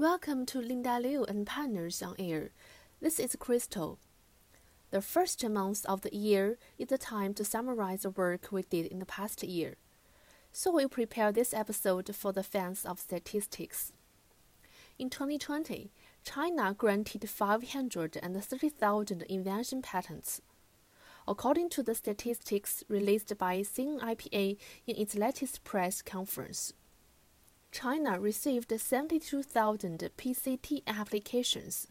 Welcome to Linda Liu and Partners on Air. This is Crystal. The first month of the year is the time to summarize the work we did in the past year. So we prepare this episode for the fans of statistics. In 2020, China granted 530,000 invention patents. According to the statistics released by CNIPA in its latest press conference, China received 72,000 PCT applications,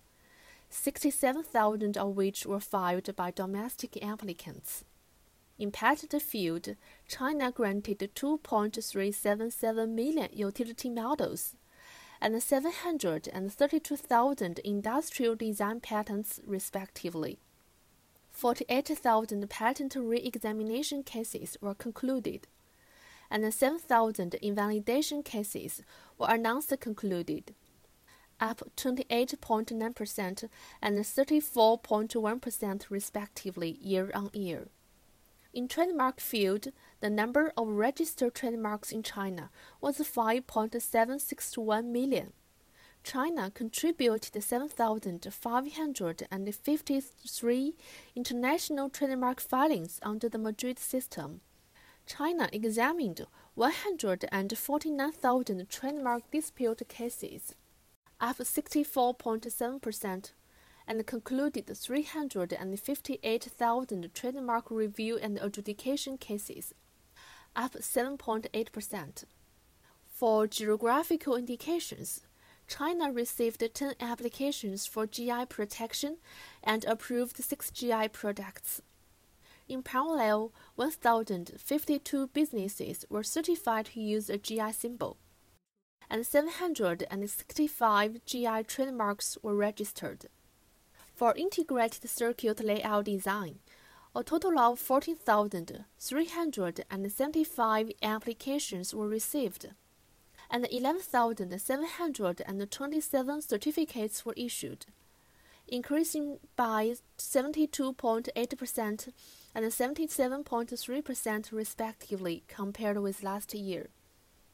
67,000 of which were filed by domestic applicants. In patent field, China granted 2.377 million utility models and 732,000 industrial design patents respectively. 48,000 patent re-examination cases were concluded, and 7,000 invalidation cases were announced concluded, up 28.9% and 34.1% respectively year on year. In trademark field, the number of registered trademarks in China was 5.761 million. China contributed 7,553 international trademark filings under the Madrid system. China examined 149,000 trademark dispute cases, up 64.7% and concluded 358,000 trademark review and adjudication cases, up 7.8%. For geographical indications, China received 10 applications for GI protection and approved 6 GI products. In parallel, 1,052 businesses were certified to use a GI symbol, and 765 GI trademarks were registered. For integrated circuit layout design, a total of 14,375 applications were received, and 11,727 certificates were issued, increasing by 72.8% and 77.3% respectively compared with last year.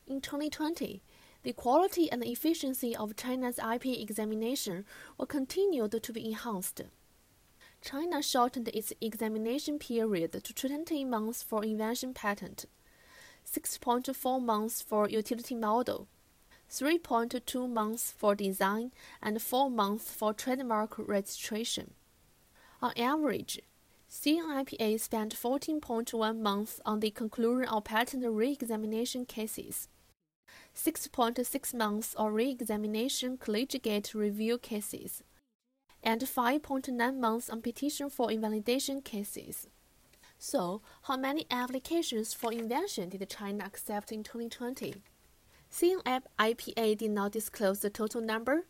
In 2020, the quality and efficiency of China's IP examination will continue to be enhanced. China shortened its examination period to 20 months for invention patent, 6.4 months for utility model, 3.2 months for design, and 4 months for trademark registration. On average, CNIPA spent 14.1 months on the conclusion of patent re-examination cases 6.6 months on re-examination collegiate review cases, and 5.9 months on petition for invalidation cases. So, how many applications for invention did China accept in 2020? CNIPA did not disclose the total number,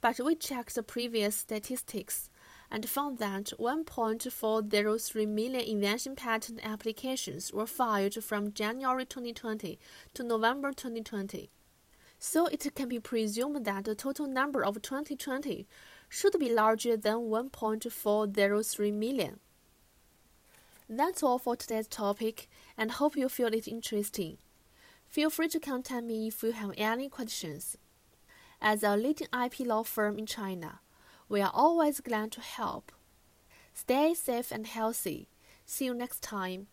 but we checked the previous statistics and found that 1.403 million invention patent applications were filed from January 2020 to November 2020. So it can be presumed that the total number of 2020 should be larger than 1.403 million. That's all for today's topic and hope you feel it interesting. Feel free to contact me if you have any questions. As a leading IP law firm in China, we are always glad to help. Stay safe and healthy. See you next time.